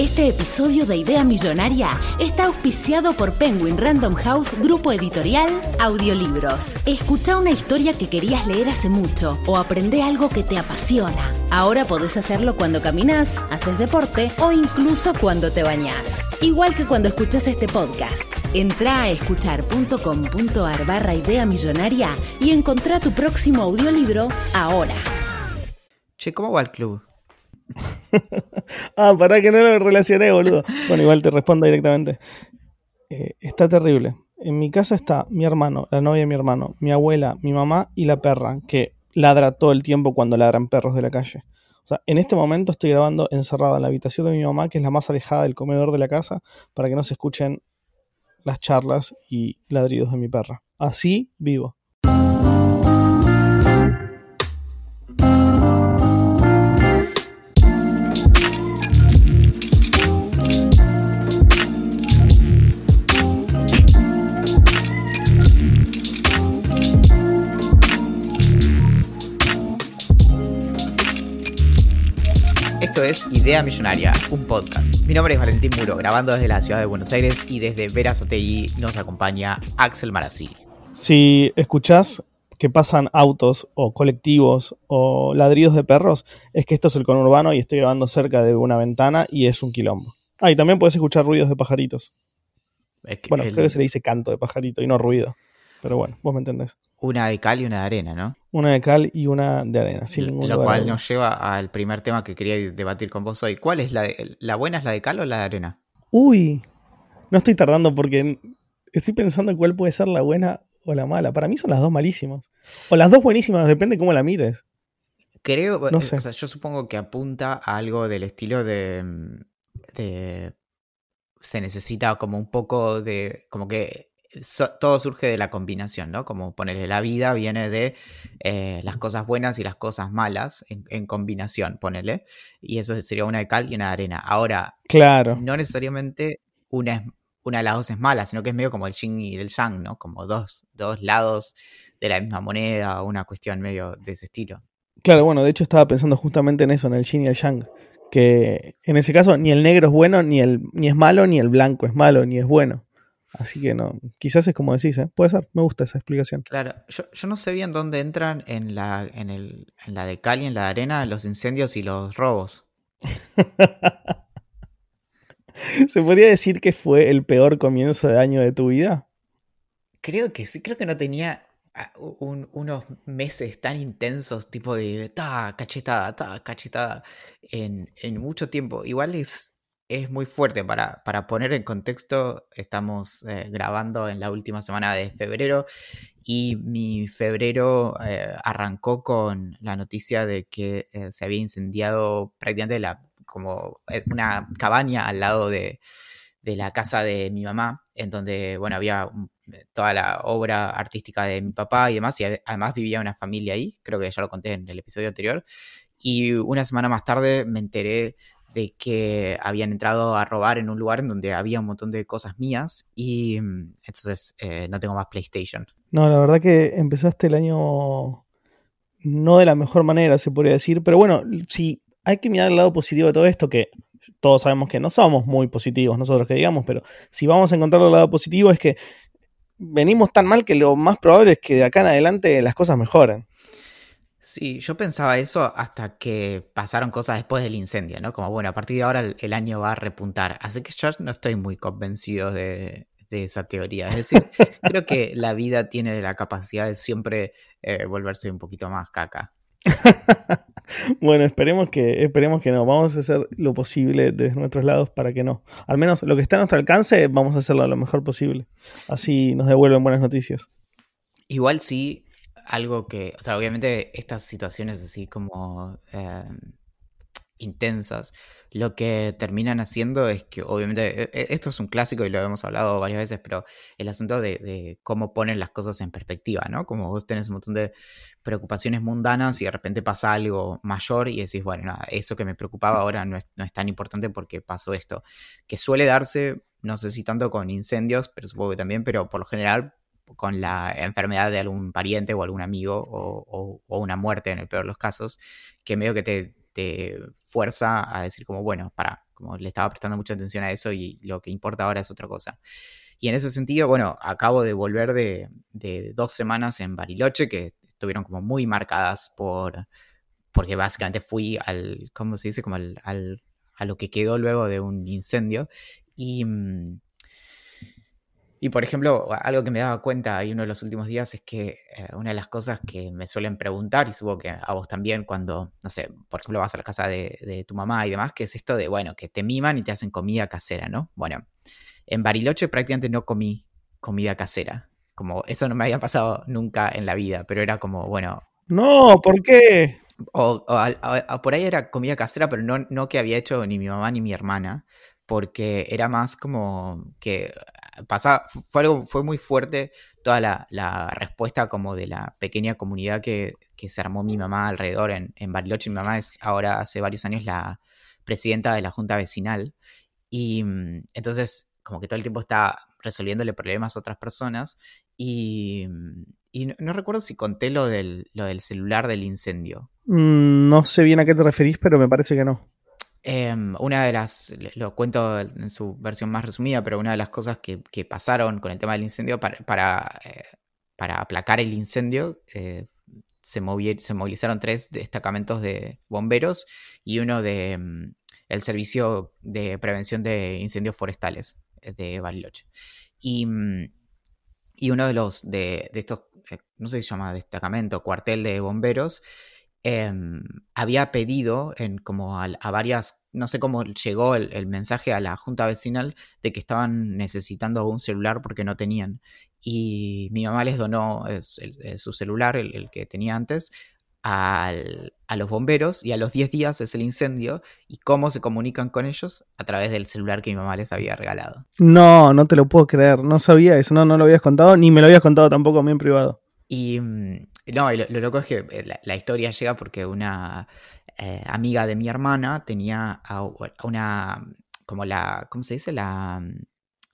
Este episodio de Idea Millonaria está auspiciado por Penguin Random House Grupo Editorial Audiolibros. Escucha una historia que querías leer hace mucho o aprende algo que te apasiona. Ahora podés hacerlo cuando caminas, haces deporte o incluso cuando te bañás. Igual que cuando escuchas este podcast. Entra a escuchar.com.ar barra Idea Millonaria y encontrá tu próximo audiolibro ahora. Che, ¿cómo va el club? ah, para que no lo relacioné, boludo. Bueno, igual te respondo directamente. Eh, está terrible. En mi casa está mi hermano, la novia de mi hermano, mi abuela, mi mamá y la perra, que ladra todo el tiempo cuando ladran perros de la calle. O sea, en este momento estoy grabando encerrada en la habitación de mi mamá, que es la más alejada del comedor de la casa, para que no se escuchen las charlas y ladridos de mi perra. Así vivo. Esto es Idea Millonaria, un podcast. Mi nombre es Valentín Muro, grabando desde la ciudad de Buenos Aires y desde Verazategui nos acompaña Axel Marazzi. Si escuchás que pasan autos o colectivos o ladridos de perros, es que esto es el conurbano y estoy grabando cerca de una ventana y es un quilombo. Ah, y también puedes escuchar ruidos de pajaritos. bueno, creo que se le dice canto de pajarito y no ruido. Pero bueno, vos me entendés. Una de cal y una de arena, ¿no? Una de cal y una de arena, sin ningún Lo cual nos lleva al primer tema que quería debatir con vos hoy. ¿Cuál es la la buena es la de cal o la de arena? Uy, no estoy tardando porque estoy pensando en cuál puede ser la buena o la mala. Para mí son las dos malísimas. O las dos buenísimas, depende cómo la mires. Creo, no sé. o sea, yo supongo que apunta a algo del estilo de, de se necesita como un poco de como que todo surge de la combinación, ¿no? Como ponerle la vida viene de eh, las cosas buenas y las cosas malas en, combinación, ponele. Y eso sería una de cal y una de arena. Ahora, claro. no necesariamente una, es, una de las dos es mala, sino que es medio como el yin y el yang, ¿no? Como dos, dos lados de la misma moneda, una cuestión medio de ese estilo. Claro, bueno, de hecho estaba pensando justamente en eso, en el yin y el yang. Que en ese caso ni el negro es bueno, ni, el, ni es malo, ni el blanco es malo, ni es bueno. Así que no, quizás es como decís, ¿eh? puede ser, me gusta esa explicación. Claro, yo, no sé bien dónde entran en la, en, el, en la de cal y en la de arena los incendios y los robos. ¿Se podría decir que fue el peor comienzo de año de tu vida? Creo que sí, creo que no tenía ah, unos meses tan intensos, tipo de ta, cachetada, ta, cachetada, en, en mucho tiempo. Igual es, es muy fuerte. Para, para poner en contexto, estamos eh, grabando en la última semana de febrero y mi febrero eh, arrancó con la noticia de que eh, se había incendiado prácticamente la, como una cabaña al lado de, de, la casa de mi mamá, en donde bueno, había toda la obra artística de mi papá y demás, y además vivía una familia ahí, creo que ya lo conté en el episodio anterior. Y una semana más tarde me enteré de que habían entrado a robar en un lugar en donde había un montón de cosas mías y mm, entonces eh, no tengo más PlayStation. No, la verdad que empezaste el año no de la mejor manera, se podría decir, pero bueno, si hay que mirar el lado positivo de todo esto, que todos sabemos que no somos muy positivos nosotros que digamos, pero si vamos a encontrar el lado positivo es que venimos tan mal que lo más probable es que de acá en adelante las cosas mejoren. Sí, yo pensaba eso hasta que pasaron cosas después del incendio, ¿no? Como, bueno, a partir de ahora el, año va a repuntar. Así que yo no estoy muy convencido de, esa teoría. Es decir, creo que la vida tiene la capacidad de siempre eh, volverse un poquito más caca. bueno, esperemos que, esperemos que no. Vamos a hacer lo posible desde nuestros lados para que no. Al menos lo que está a nuestro alcance, vamos a hacerlo lo mejor posible. Así nos devuelven buenas noticias. Igual sí, algo que, o sea, obviamente estas situaciones así como em, intensas, lo que terminan haciendo es que, obviamente, e, e, esto es un clásico y lo hemos hablado varias veces, pero el asunto de, cómo ponen las cosas en perspectiva, ¿no? Como vos tenés un montón de preocupaciones mundanas y de repente pasa algo mayor y decís, bueno, eso que me preocupaba ahora no es, no es tan importante porque pasó esto, que suele darse, no sé si tanto con incendios, pero supongo que también, pero por lo general con la enfermedad de algún pariente o algún amigo o, una muerte en el peor de los casos, que medio que te, fuerza a decir como, bueno, para, como le estaba prestando mucha atención a eso y lo que importa ahora es otra cosa. Y en ese sentido, bueno, acabo de volver de, dos semanas en Bariloche, que estuvieron como muy marcadas por, porque básicamente fui al, ¿cómo se dice? Como al, a lo que quedó luego de un incendio. Y, mm, y por ejemplo, algo que me daba cuenta ahí uno de los últimos días es que eh, una de las cosas que me suelen preguntar, y supongo que a vos también, cuando, no sé, por ejemplo, vas a la casa de, tu mamá y demás, que es esto de, bueno, que te miman y te hacen comida casera, ¿no? Bueno, en Bariloche prácticamente no comí comida casera. Como eso no me había pasado nunca en la vida, pero era como, bueno. No, ¿por qué? O, por ahí era comida casera, pero no, no que había hecho ni mi mamá ni mi hermana, porque era más como que pasa, fue algo, fue muy fuerte toda la, respuesta como de la pequeña comunidad que, se armó mi mamá alrededor en, en Bariloche. Mi mamá es ahora hace varios años la presidenta de la junta vecinal y mm, entonces como que todo el tiempo está resolviéndole problemas a otras personas y, mm, y no, recuerdo si conté lo del, lo del celular del incendio. Mm, no sé bien a qué te referís, pero me parece que no. Em, una de las, lo cuento en su versión más resumida, pero una de las cosas que, pasaron con el tema del incendio para, para, eh, aplacar el incendio, eh, se, se, movilizaron tres destacamentos de bomberos y uno de mm, el Servicio de Prevención de Incendios Forestales eh, de Bariloche. Y, mm, y uno de los de, de estos, no sé si se llama destacamento, cuartel de bomberos, Em, había pedido en como a, varias, no sé cómo llegó el, mensaje a la junta vecinal de que estaban necesitando un celular porque no tenían. Y mi mamá les donó su celular, el, que tenía antes, a los bomberos y a los 10 días es el incendio y cómo se comunican con ellos a través del celular que mi mamá les había regalado. No, no te lo puedo creer, no sabía eso, no, no lo habías contado, ni me lo habías contado tampoco a mí en privado. Y mm, no, lo, loco es que eh, la, historia llega porque una eh, amiga de mi hermana tenía a, una, como la, ¿cómo se dice? La, mm,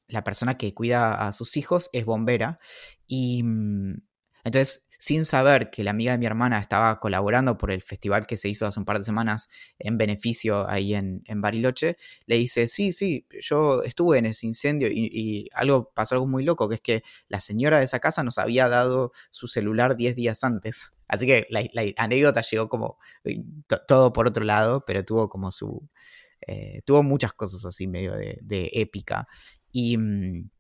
la persona que cuida a sus hijos es bombera y mm, entonces sin saber que la amiga de mi hermana estaba colaborando por el festival que se hizo hace un par de semanas en beneficio ahí en, Bariloche, le dice, sí, sí, yo estuve en ese incendio y, algo pasó algo muy loco, que es que la señora de esa casa nos había dado su celular 10 días antes. Así que la, anécdota llegó como eh, todo por otro lado, pero tuvo como su... Eh, tuvo muchas cosas así medio de, de épica. Y... Mm,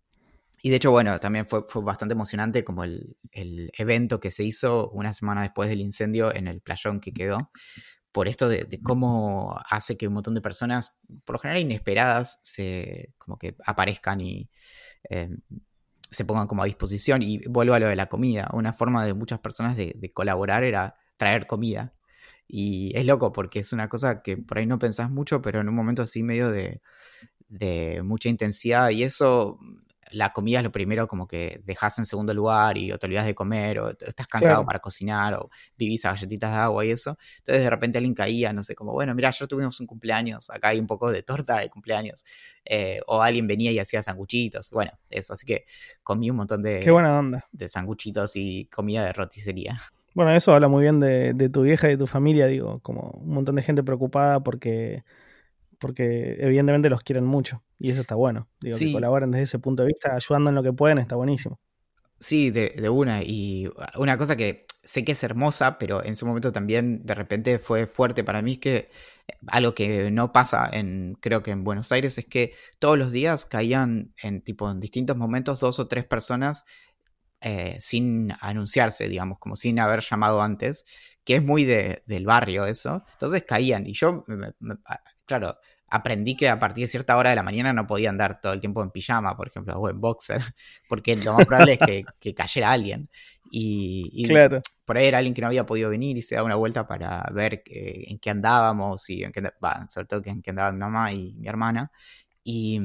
y de hecho, bueno, también fue, fue bastante emocionante como el, evento que se hizo una semana después del incendio en el playón que quedó, por esto de, cómo hace que un montón de personas, por lo general inesperadas, se como que aparezcan y em, se pongan como a disposición. Y vuelvo a lo de la comida. Una forma de muchas personas de, colaborar era traer comida. Y es loco porque es una cosa que por ahí no pensás mucho, pero en un momento así medio de, de mucha intensidad y eso la comida es lo primero como que dejas en segundo lugar y o te olvidas de comer o estás cansado para cocinar o vivís a galletitas de agua y eso. Entonces de repente alguien caía, no sé, como, bueno, mira, yo tuvimos un cumpleaños, acá hay un poco de torta de cumpleaños. Eh, o alguien venía y hacía sanguchitos. Bueno, eso, así que comí un montón de... Qué buena onda. De sanguchitos y comida de roticería. Bueno, eso habla muy bien de, de tu vieja y de tu familia, digo, como un montón de gente preocupada porque porque evidentemente los quieren mucho y eso está bueno. Digo, que colaboren desde ese punto de vista, ayudando en lo que pueden, está buenísimo. Sí, de, una. Y una cosa que sé que es hermosa, pero en ese momento también de repente fue fuerte para mí, es que eh, algo que no pasa en, creo que en Buenos Aires, es que todos los días caían en tipo en distintos momentos dos o tres personas eh, sin anunciarse, digamos, como sin haber llamado antes, que es muy de, del barrio eso. Entonces caían y yo claro, aprendí que a partir de cierta hora de la mañana no podía andar todo el tiempo en pijama, por ejemplo, o en boxer, porque lo más probable es que, cayera alguien. Y, por ahí era alguien que no había podido venir y se da una vuelta para ver en qué andábamos y en qué, sobre todo en qué andaban mi mamá y mi hermana. Y,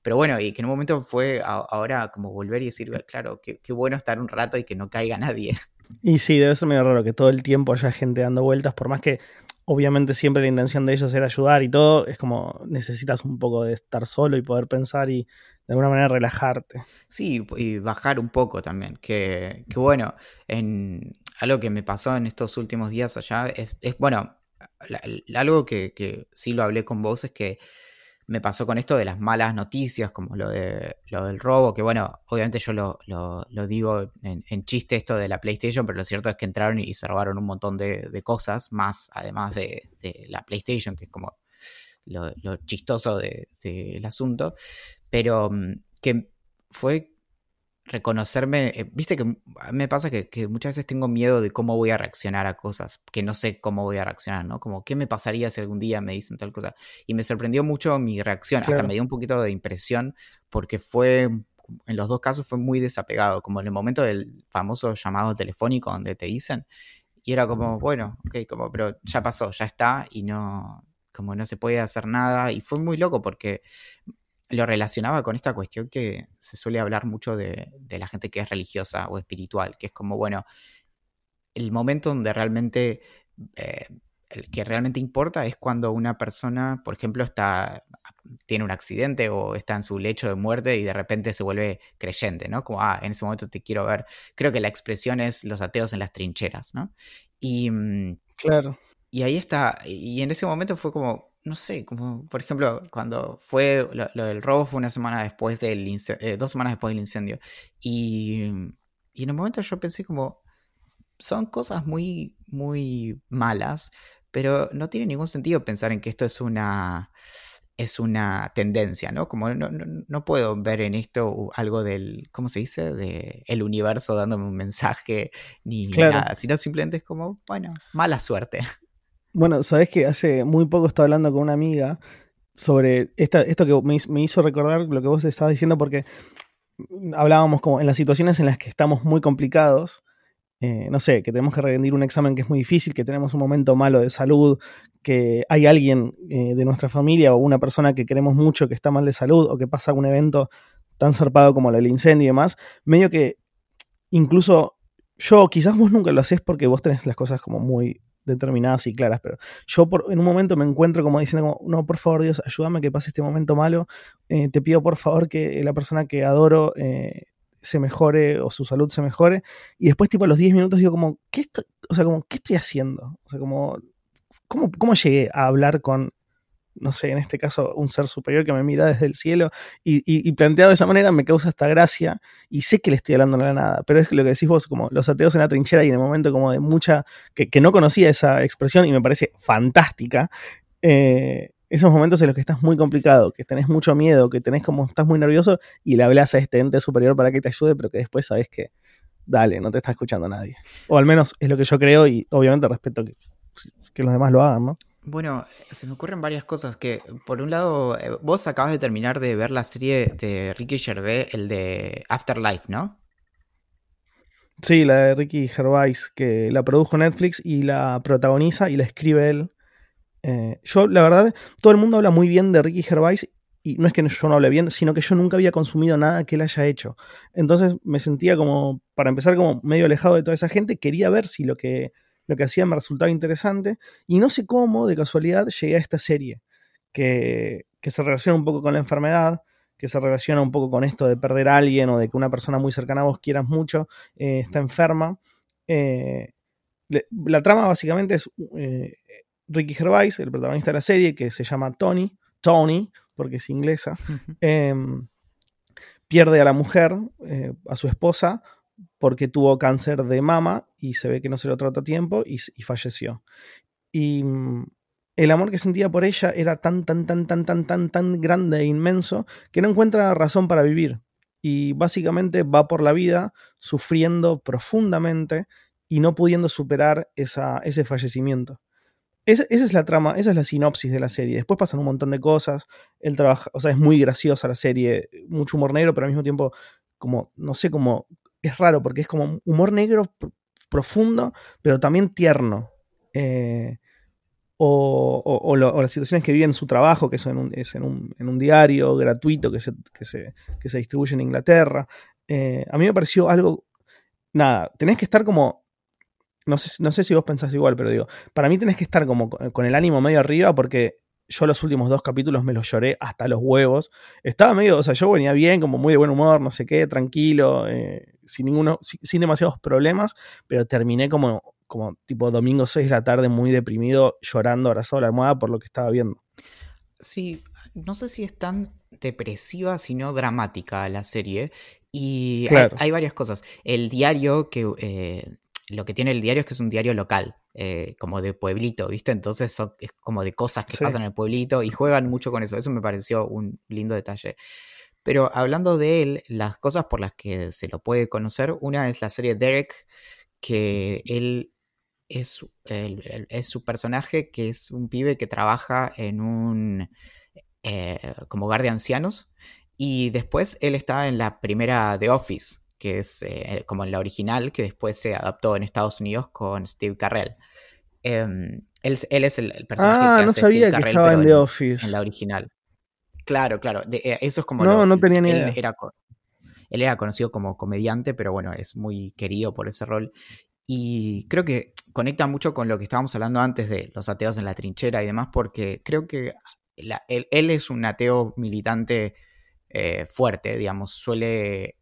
pero bueno, y que en un momento fue ahora como volver y decir, claro, qué, qué bueno estar un rato y que no caiga nadie. Y sí, debe ser medio raro que todo el tiempo haya gente dando vueltas, por más que obviamente siempre la intención de ellos era ayudar y todo, es como necesitas un poco de estar solo y poder pensar y de alguna manera relajarte. Sí, y bajar un poco también, que, bueno, en algo que me pasó en estos últimos días allá es, bueno, algo que, sí lo hablé con vos es que me pasó con esto de las malas noticias, como lo, de, lo del robo, que bueno, obviamente yo lo, digo en, chiste esto de la PlayStation, pero lo cierto es que entraron y se robaron un montón de, cosas, más además de, la PlayStation, que es como lo, chistoso del asunto, pero mm, que fue reconocerme, eh, viste que me pasa que, muchas veces tengo miedo de cómo voy a reaccionar a cosas, que no sé cómo voy a reaccionar, ¿no? Como, ¿qué me pasaría si algún día me dicen tal cosa? Y me sorprendió mucho mi reacción, hasta me dio un poquito de impresión, porque fue, en los dos casos fue muy desapegado, como en el momento del famoso llamado telefónico donde te dicen, y era como, bueno, ok, como, pero ya pasó, ya está, y no, como no se puede hacer nada, y fue muy loco porque lo relacionaba con esta cuestión que se suele hablar mucho de, la gente que es religiosa o espiritual, que es como, bueno, el momento donde realmente, eh, el que realmente importa es cuando una persona, por ejemplo, está, tiene un accidente o está en su lecho de muerte y de repente se vuelve creyente, ¿no? Como, ah, en ese momento te quiero ver. Creo que la expresión es los ateos en las trincheras, ¿no? Y... Mm, claro. Y ahí está, y en ese momento fue como, no sé, como por ejemplo, cuando fue lo, del robo fue una semana después del eh, dos semanas después del incendio. Y, y en un momento yo pensé como, son cosas muy, muy malas, pero no tiene ningún sentido pensar en que esto es una es una tendencia, ¿no? Como no, no, puedo ver en esto algo del, ¿cómo se dice? De el universo dándome un mensaje ni nada, sino simplemente es como, bueno, mala suerte. Bueno, sabes que hace muy poco estaba hablando con una amiga sobre esta, esto que me, hizo recordar lo que vos estabas diciendo, porque hablábamos como en las situaciones en las que estamos muy complicados, eh, no sé, que tenemos que rendir un examen que es muy difícil, que tenemos un momento malo de salud, que hay alguien eh, de nuestra familia o una persona que queremos mucho que está mal de salud o que pasa un evento tan zarpado como el incendio y demás, medio que incluso yo, quizás vos nunca lo haces porque vos tenés las cosas como muy determinadas y claras, pero yo por, en un momento me encuentro como diciendo, como, no, por favor Dios, ayúdame que pase este momento malo, eh, te pido por favor que la persona que adoro eh, se mejore o su salud se mejore, y después tipo a los 10 minutos digo como, ¿qué estoy, o sea, como, ¿qué estoy haciendo? O sea, como, ¿cómo, cómo llegué a hablar con no sé, en este caso, un ser superior que me mira desde el cielo y, planteado de esa manera me causa esta gracia y sé que le estoy hablando a la nada, pero es lo que decís vos, como los ateos en la trinchera y en el momento como de mucha, que, no conocía esa expresión y me parece fantástica, eh, esos momentos en los que estás muy complicado, que tenés mucho miedo, que tenés como, estás muy nervioso y le hablas a este ente superior para que te ayude, pero que después sabes que, dale, no te está escuchando nadie. O al menos es lo que yo creo y obviamente respeto que, que los demás lo hagan, ¿no? Bueno, se me ocurren varias cosas que, por un lado, eh, vos acabas de terminar de ver la serie de Ricky Gervais, el de Afterlife, ¿no? Sí, la de Ricky Gervais, que la produjo Netflix y la protagoniza y la escribe él. Eh, yo, la verdad, todo el mundo habla muy bien de Ricky Gervais y no es que yo no hable bien, sino que yo nunca había consumido nada que él haya hecho. Entonces me sentía como, para empezar, como medio alejado de toda esa gente. Quería ver si lo que lo que hacía me resultaba interesante. Y no sé cómo, de casualidad, llegué a esta serie, que, se relaciona un poco con la enfermedad, que se relaciona un poco con esto de perder a alguien o de que una persona muy cercana a vos quieras mucho, eh, está enferma. Eh, la trama básicamente es eh, Ricky Gervais, el protagonista de la serie, que se llama Tony, Tony, porque es inglesa, em, pierde a la mujer, a su esposa, porque tuvo cáncer de mama y se ve que no se lo trató a tiempo y, falleció. Y mm, el amor que sentía por ella era tan, tan, tan, tan, tan, tan, tan grande e inmenso que no encuentra razón para vivir. Y básicamente va por la vida sufriendo profundamente y no pudiendo superar ese fallecimiento. Esa, es la trama, esa es la sinopsis de la serie. Después pasan un montón de cosas. Él trabaja, o sea, es muy graciosa la serie, mucho humor negro, pero al mismo tiempo, como, no sé, como es raro porque es como humor negro profundo, pero también tierno. Eh, o, las situaciones que vive en su trabajo, que son es en, un, diario gratuito que se, que se, distribuye en Inglaterra. Eh, a mí me pareció algo. Nada, tenés que estar como. No sé, no sé si vos pensás igual, pero digo, para mí tenés que estar como con el ánimo medio arriba porque yo los últimos dos capítulos me los lloré hasta los huevos. Estaba medio, o sea, yo venía bien, como muy de buen humor, no sé qué, tranquilo, eh, sin, ninguno, sin, demasiados problemas, pero terminé como, como tipo domingo 6 de la tarde, muy deprimido, llorando, abrazado a la almohada por lo que estaba viendo. Sí, no sé si es tan depresiva, sino dramática la serie. Y hay, varias cosas. El diario, que eh, lo que tiene el diario es que es un diario local, eh, como de pueblito, ¿viste? Entonces es como de cosas que pasan en el pueblito y juegan mucho con eso. Eso me pareció un lindo detalle. Pero hablando de él, las cosas por las que se lo puede conocer, una es la serie Derek, que él es, es su personaje, que es un pibe que trabaja en un eh, como hogar de ancianos. Y después él está en la primera The Office, que es eh, como en la original, que después se adaptó en Estados Unidos con Steve Carrell. Em, él, es el, personaje ah, que no sabía que estaba en The Office. En la original. Claro, claro. Eh, eso es como. No, no tenía ni idea. Era, él era conocido como comediante, pero bueno, es muy querido por ese rol. Y creo que conecta mucho con lo que estábamos hablando antes de los ateos en la trinchera y demás, porque creo que él, es un ateo militante eh, fuerte, digamos, suele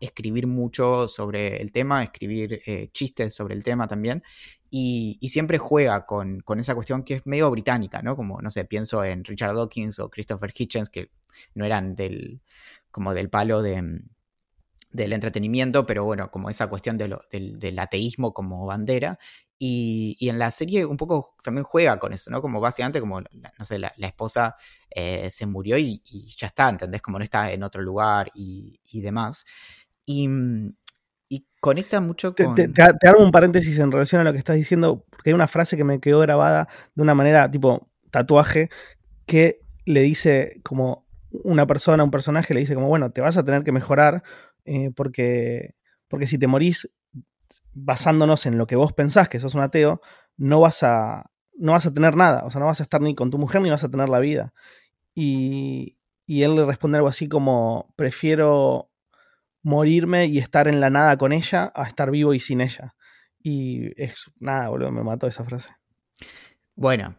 escribir mucho sobre el tema, escribir eh, chistes sobre el tema también, y, siempre juega con, esa cuestión que es medio británica, ¿no? Como, no sé, pienso en Richard Dawkins o Christopher Hitchens, que no eran del, como del palo de, del entretenimiento, pero bueno, como esa cuestión del, del, ateísmo como bandera. Y, en la serie un poco también juega con eso, ¿no? Como básicamente como, no sé, la, esposa eh, se murió y, ya está, ¿entendés? Como no está en otro lugar y, y demás. Y, y conecta mucho con... Te, hago un paréntesis en relación a lo que estás diciendo, porque hay una frase que me quedó grabada de una manera tipo tatuaje, que le dice como una persona, un personaje, le dice como, bueno, te vas a tener que mejorar eh, porque, porque si te morís basándonos en lo que vos pensás que sos un ateo, no vas a, no vas a tener nada, o sea, no vas a estar ni con tu mujer ni vas a tener la vida. Y, y él le responde algo así como, prefiero morirme y estar en la nada con ella a estar vivo y sin ella. Y es nada, boludo, me mató esa frase. Bueno,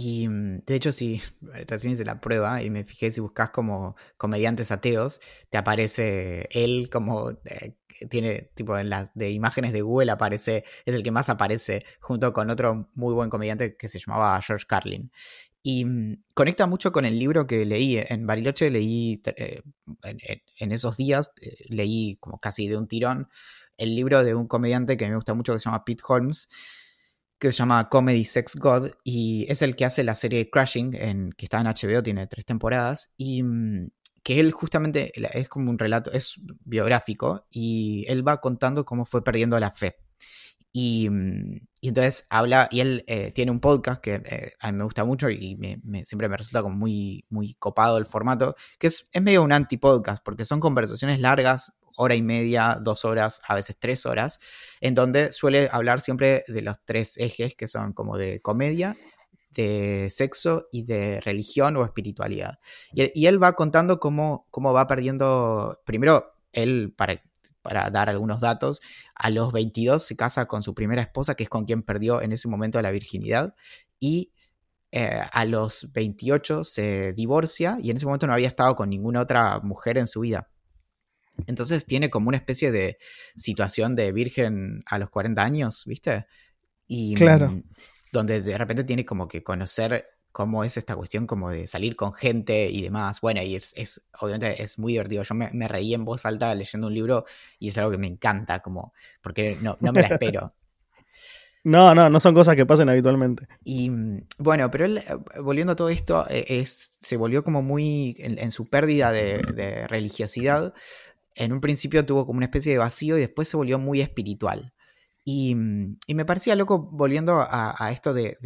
y mm, de hecho, si recién hice la prueba y me fijé si buscas como comediantes ateos, te aparece él como eh, tiene tipo en las de imágenes de Google aparece, es el que más aparece junto con otro muy buen comediante que se llamaba George Carlin. Y mm, conecta mucho con el libro que leí. En Bariloche leí, eh, en, esos días, eh, leí como casi de un tirón el libro de un comediante que me gusta mucho que se llama Pete Holmes, que se llama Comedy Sex God, y es el que hace la serie Crashing, en, que está en HBO, tiene tres temporadas, y mm, que él justamente es como un relato, es biográfico, y él va contando cómo fue perdiendo la fe. Mm, y, entonces habla, y él eh, tiene un podcast que eh, a mí me gusta mucho y siempre me resulta como muy, muy copado el formato, que es, es medio un anti-podcast, porque son conversaciones largas, hora y media, dos horas, a veces tres horas, en donde suele hablar siempre de los tres ejes que son como de comedia, de sexo y de religión o espiritualidad. Y, él va contando cómo, cómo va perdiendo, primero, él, para para dar algunos datos, a los 22 se casa con su primera esposa, que es con quien perdió en ese momento la virginidad, y eh, a los 28 se divorcia y en ese momento no había estado con ninguna otra mujer en su vida. Entonces tiene como una especie de situación de virgen a los 40 años, ¿viste? Y claro. Mm, donde de repente tiene como que conocer cómo es esta cuestión como de salir con gente y demás. Bueno, y es, es obviamente es muy divertido. Yo me, reí en voz alta leyendo un libro y es algo que me encanta, como, porque no, me la espero. No, no, no son cosas que pasen habitualmente. Y mm, bueno, pero él, eh, volviendo a todo esto, eh, es, se volvió como muy en, su pérdida de, de, religiosidad. En un principio tuvo como una especie de vacío y después se volvió muy espiritual. Y, me parecía loco volviendo a, esto de,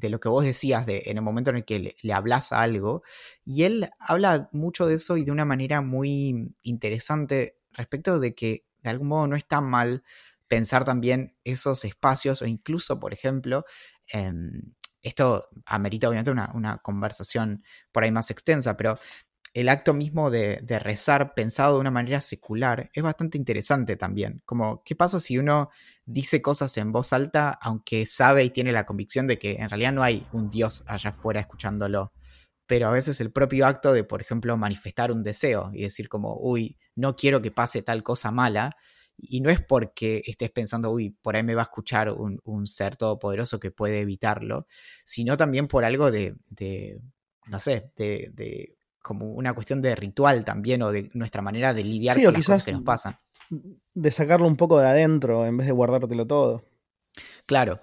lo que vos decías de, en el momento en el que le, hablas a algo. Y él habla mucho de eso y de una manera muy interesante respecto de que de algún modo no es tan mal pensar también esos espacios o incluso, por ejemplo, esto amerita obviamente una, una, conversación por ahí más extensa, pero el acto mismo de, rezar pensado de una manera secular es bastante interesante también. Como, ¿qué pasa si uno dice cosas en voz alta aunque sabe y tiene la convicción de que en realidad no hay un Dios allá afuera escuchándolo? Pero a veces el propio acto de, por ejemplo, manifestar un deseo y decir como, uy, no quiero que pase tal cosa mala, Y no es porque estés pensando, uy, por ahí me va a escuchar un, ser todopoderoso que puede evitarlo, sino también por algo de, de no sé, de, de, como una cuestión de ritual también o de nuestra manera de lidiar con las cosas que nos pasan. De sacarlo un poco de adentro en vez de guardártelo todo. Claro.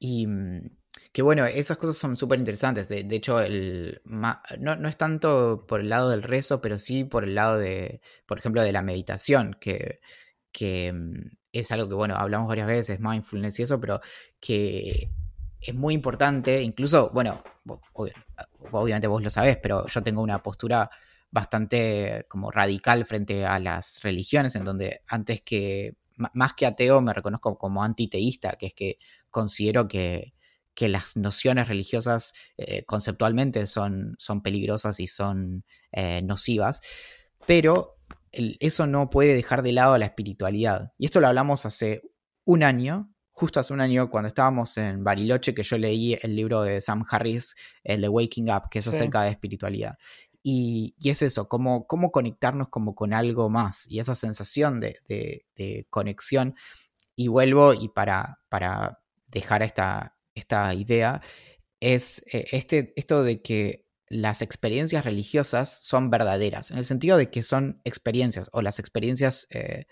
Y mm, que bueno, esas cosas son súper interesantes. De, de, hecho, el, no, no, es tanto por el lado del rezo, pero sí por el lado de, por ejemplo, de la meditación, que, que mm, es algo que, bueno, hablamos varias veces, mindfulness y eso, pero que es muy importante, incluso, bueno, obviamente vos lo sabés, pero yo tengo una postura bastante como radical frente a las religiones, en donde antes que, más que ateo, me reconozco como antiteísta, que es que considero que, que las nociones religiosas eh, conceptualmente son, son, peligrosas y son eh, nocivas, pero eso no puede dejar de lado la espiritualidad. Y esto lo hablamos hace un año, justo hace un año cuando estábamos en Bariloche, que yo leí el libro de Sam Harris, el de Waking Up, que es acerca de espiritualidad. Y, y, es eso, cómo, cómo conectarnos como con algo más y esa sensación de, de, de conexión. Y vuelvo y para, para dejar esta, esta idea es eh, este, esto de que las experiencias religiosas son verdaderas, en el sentido de que son experiencias o las experiencias eh,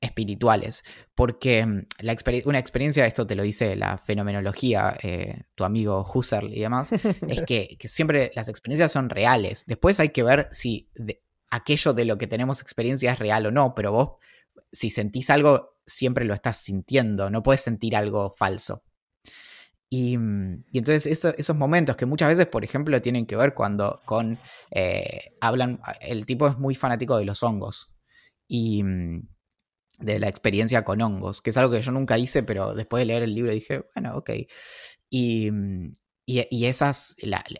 espirituales, porque mm, la una experiencia, esto te lo dice la fenomenología, eh, tu amigo Husserl y demás, es que, siempre las experiencias son reales. Después hay que ver si aquello de lo que tenemos experiencia es real o no, pero vos, si sentís algo, siempre lo estás sintiendo, no puedes sentir algo falso. Y, mm, entonces eso, esos momentos que muchas veces, por ejemplo, tienen que ver cuando con eh, hablan, el tipo es muy fanático de los hongos y mm, de la experiencia con hongos, que es algo que yo nunca hice, pero después de leer el libro dije, bueno, ok. Y, y, esas,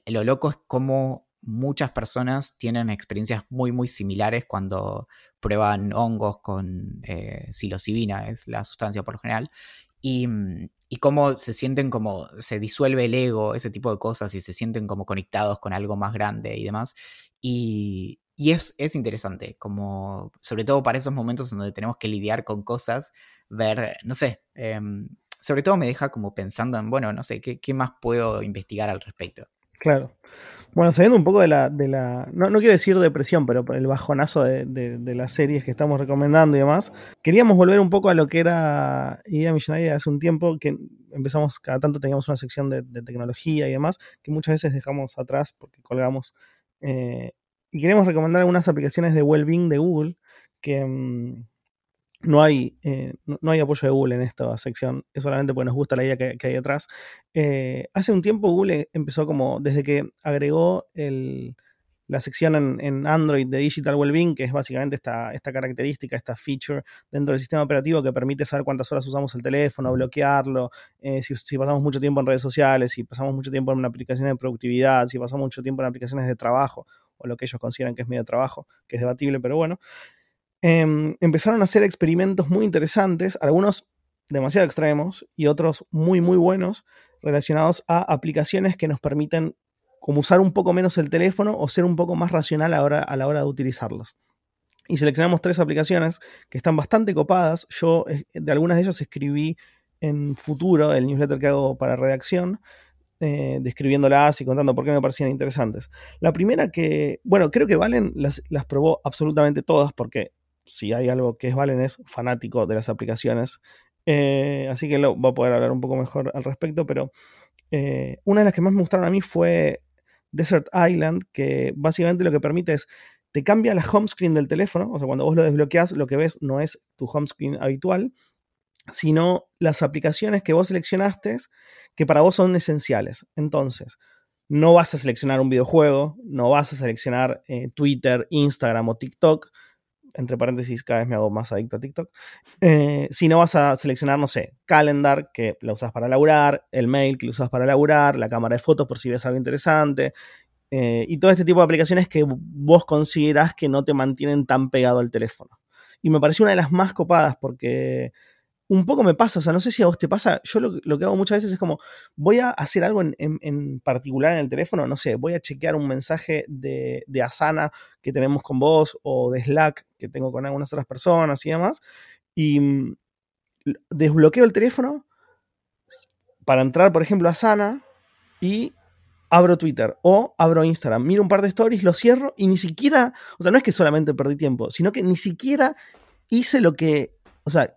lo loco es como muchas personas tienen experiencias muy, muy similares cuando prueban hongos con eh, psilocibina, es la sustancia por lo general, y, y cómo se sienten como, se disuelve el ego, ese tipo de cosas, y se sienten como conectados con algo más grande y demás. Y, y es, es, interesante, como sobre todo para esos momentos en donde tenemos que lidiar con cosas, ver, no sé, eh, sobre todo me deja como pensando en, bueno, no sé, ¿qué, más puedo investigar al respecto? Claro. Bueno, saliendo un poco de la, de la no, no quiero decir depresión, pero por el bajonazo de, de, las series que estamos recomendando y demás, queríamos volver un poco a lo que era Idea Millonaria hace un tiempo, que empezamos, cada tanto teníamos una sección de, de tecnología y demás, que muchas veces dejamos atrás porque colgamos. Eh, y queremos recomendar algunas aplicaciones de well-being de Google que... Mmm, no hay, eh, no hay apoyo de Google en esta sección, es solamente porque nos gusta la idea que, que hay detrás. Eh, hace un tiempo Google empezó como, desde que agregó el, la sección en, en, Android de Digital Wellbeing, que es básicamente esta, esta característica, esta feature dentro del sistema operativo que permite saber cuántas horas usamos el teléfono, bloquearlo, eh, si, si, pasamos mucho tiempo en redes sociales, si pasamos mucho tiempo en aplicaciones de productividad, si pasamos mucho tiempo en aplicaciones de trabajo, o lo que ellos consideran que es medio trabajo, que es debatible, pero bueno eh, empezaron a hacer experimentos muy interesantes, algunos demasiado extremos y otros muy, muy buenos, relacionados a aplicaciones que nos permiten como usar un poco menos el teléfono o ser un poco más racional a, hora, a la hora de utilizarlos. Y seleccionamos tres aplicaciones que están bastante copadas. Yo eh, de algunas de ellas escribí en futuro el newsletter que hago para redacción, eh, describiéndolas y contando por qué me parecían interesantes. La primera que, bueno, creo que Valen las, las probó absolutamente todas porque si hay algo que es Valen, es fanático de las aplicaciones. Eh, así que lo, va a poder hablar un poco mejor al respecto, pero eh, una de las que más me gustaron a mí fue Desert Island, que básicamente lo que permite es, te cambia la home screen del teléfono, o sea, cuando vos lo desbloqueas, lo que ves no es tu home screen habitual, sino las aplicaciones que vos seleccionaste que para vos son esenciales. Entonces, no vas a seleccionar un videojuego, no vas a seleccionar eh, Twitter, Instagram o TikTok, entre paréntesis, cada vez me hago más adicto a TikTok. Eh, si no vas a seleccionar, no sé, Calendar, que la usas para laburar, el mail, que lo usas para laburar, la cámara de fotos por si ves algo interesante, eh, y todo este tipo de aplicaciones que vos considerás que no te mantienen tan pegado al teléfono. Y me pareció una de las más copadas porque un poco me pasa, o sea, no sé si a vos te pasa, yo lo, que hago muchas veces es como, voy a hacer algo en, particular en el teléfono, no sé, voy a chequear un mensaje de, de, Asana que tenemos con vos o de Slack que tengo con algunas otras personas y demás, y mm, desbloqueo el teléfono para entrar, por ejemplo, a Asana y abro Twitter o abro Instagram, miro un par de stories, lo cierro y ni siquiera, o sea, no es que solamente perdí tiempo, sino que ni siquiera hice lo que, o sea,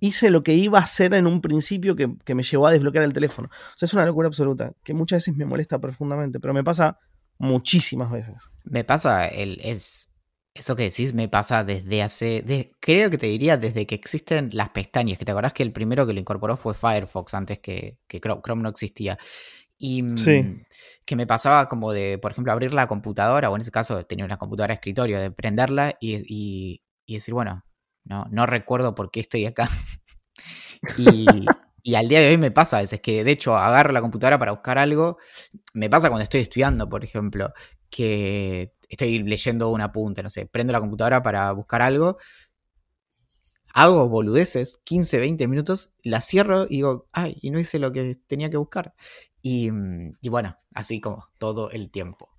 hice lo que iba a hacer en un principio que, me llevó a desbloquear el teléfono. O sea, es una locura absoluta, que muchas veces me molesta profundamente, pero me pasa muchísimas veces. Me pasa, el, es, eso que decís me pasa desde hace, creo que te diría desde que existen las pestañas, que te acordás que el primero que lo incorporó fue Firefox antes que, Chrome, no existía. Y mm, que me pasaba como de, por ejemplo, abrir la computadora, o en ese caso tenía una computadora de escritorio, de prenderla y decir, bueno, no, no recuerdo por qué estoy acá. y, al día de hoy me pasa a veces que, de hecho, agarro la computadora para buscar algo. Me pasa cuando estoy estudiando, por ejemplo, que estoy leyendo un apunte, no sé, prendo la computadora para buscar algo. Hago boludeces, 15, 20 minutos, la cierro y digo, ay, y no hice lo que tenía que buscar. Y, y bueno, así como todo el tiempo.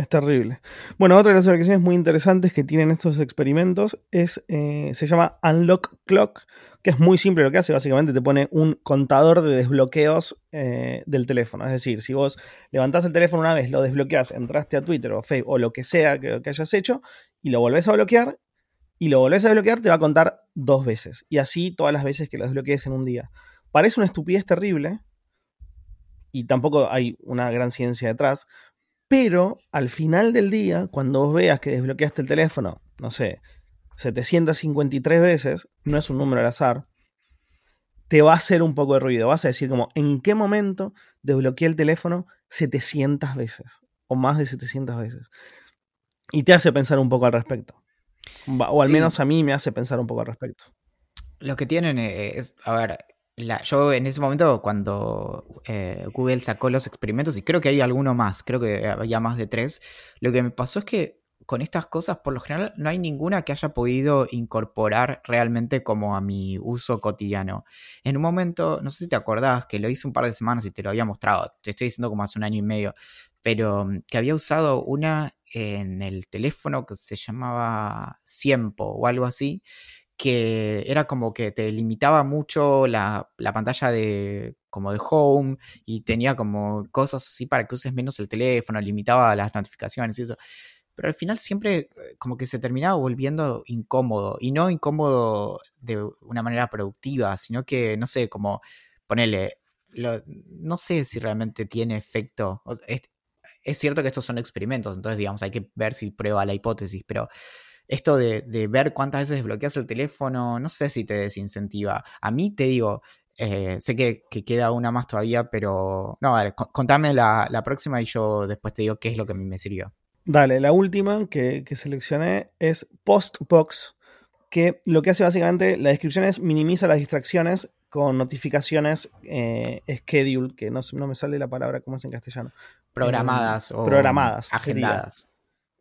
Es terrible. Bueno, otra de las aplicaciones muy interesantes que tienen estos experimentos es, eh, se llama Unlock Clock, que es muy simple lo que hace, básicamente te pone un contador de desbloqueos eh, del teléfono. Es decir, si vos levantás el teléfono una vez, lo desbloqueás, entraste a Twitter o Facebook o lo que sea que, que hayas hecho y lo volvés a bloquear y lo volvés a desbloquear, te va a contar dos veces. Y así todas las veces que lo desbloquees en un día. Parece una estupidez terrible y tampoco hay una gran ciencia detrás, pero al final del día, cuando vos veas que desbloqueaste el teléfono, no sé, 753 veces, no es un número al azar, te va a hacer un poco de ruido. Vas a decir como, ¿en qué momento desbloqueé el teléfono 700 veces? O más de 700 veces. Y te hace pensar un poco al respecto. O al menos a mí me hace pensar un poco al respecto. Lo que tienen es, a ver, yo en ese momento, cuando eh, Google sacó los experimentos, y creo que hay alguno más, creo que había más de tres, lo que me pasó es que con estas cosas, por lo general, no hay ninguna que haya podido incorporar realmente como a mi uso cotidiano. En un momento, no sé si te acordás, que lo hice un par de semanas y te lo había mostrado, te estoy diciendo como hace un año y medio, pero mm, que había usado una en el teléfono que se llamaba Ciempo o algo así, que era como que te limitaba mucho la, pantalla de como de home y tenía como cosas así para que uses menos el teléfono, limitaba las notificaciones y eso. Pero al final siempre eh, como que se terminaba volviendo incómodo y no incómodo de una manera productiva, sino que, no sé, como ponerle, no sé si realmente tiene efecto. Es, es cierto que estos son experimentos, entonces digamos, hay que ver si prueba la hipótesis, pero esto de, ver cuántas veces desbloqueas el teléfono, no sé si te desincentiva. A mí te digo, eh, sé que, queda una más todavía, pero no, vale, contame la, próxima y yo después te digo qué es lo que a mí me sirvió. Dale, la última que, seleccioné es Postbox, que lo que hace básicamente, la descripción es minimiza las distracciones con notificaciones eh, schedule, que no, no, me sale la palabra, ¿cómo es en castellano? Programadas eh, o programadas, agendadas.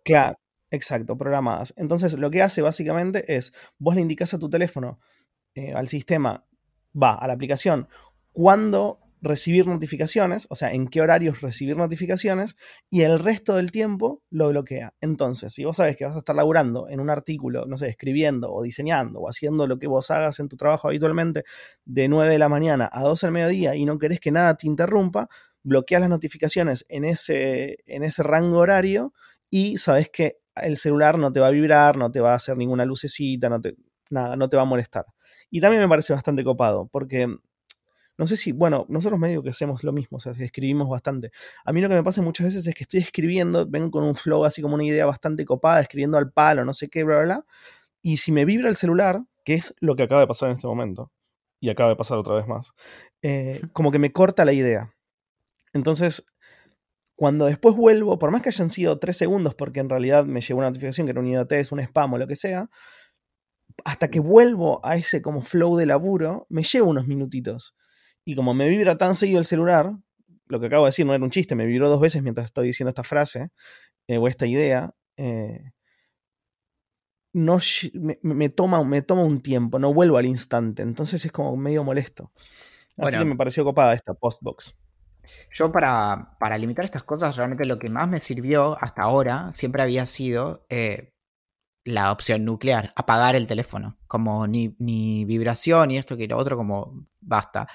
Claro, Exacto, programadas. Entonces, lo que hace básicamente es, vos le indicas a tu teléfono, eh, al sistema, va, a la aplicación, cuándo recibir notificaciones, o sea, en qué horarios recibir notificaciones, y el resto del tiempo lo bloquea. Entonces, si vos sabes que vas a estar laburando en un artículo, no sé, escribiendo o diseñando o haciendo lo que vos hagas en tu trabajo habitualmente de 9 de la mañana a 12 del mediodía y no querés que nada te interrumpa, bloqueas las notificaciones en ese, en ese rango horario y sabes que el celular no te va a vibrar, no te va a hacer ninguna lucecita, no te, nada, no te va a molestar. Y también me parece bastante copado, porque no sé si, bueno, nosotros medio que hacemos lo mismo, o sea, escribimos bastante. A mí lo que me pasa muchas veces es que estoy escribiendo, vengo con un flow así como una idea bastante copada, escribiendo al palo, no sé qué, bla, bla, bla. Y si me vibra el celular, que es lo que acaba de pasar en este momento, y acaba de pasar otra vez más, eh, como que me corta la idea. Entonces, cuando después vuelvo, por más que hayan sido tres segundos, porque en realidad me llegó una notificación que era un IoT, un spam o lo que sea, hasta que vuelvo a ese como flow de laburo, me llevo unos minutitos. Y como me vibra tan seguido el celular, lo que acabo de decir no era un chiste, me vibró dos veces mientras estoy diciendo esta frase eh, o esta idea. Eh, no me, toma, me toma un tiempo, no vuelvo al instante. Entonces es como medio molesto. Así que me pareció copada esta postbox. Yo para, para, limitar estas cosas, realmente lo que más me sirvió hasta ahora siempre había sido eh, la opción nuclear, apagar el teléfono, como ni, ni vibración y esto que lo otro, como basta.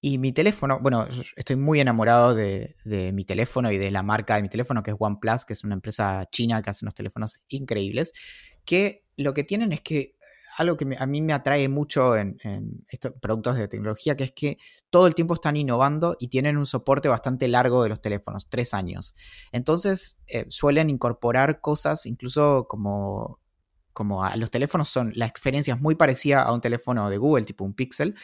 Y mi teléfono, bueno, estoy muy enamorado de, de, mi teléfono y de la marca de mi teléfono, que es OnePlus, que es una empresa china que hace unos teléfonos increíbles, que lo que tienen es que algo que a mí me atrae mucho en, estos productos de tecnología, que es que todo el tiempo están innovando y tienen un soporte bastante largo de los teléfonos, tres años. Entonces eh, suelen incorporar cosas, incluso como, como a los teléfonos son, la experiencia es muy parecida a un teléfono de Google, tipo un Pixel,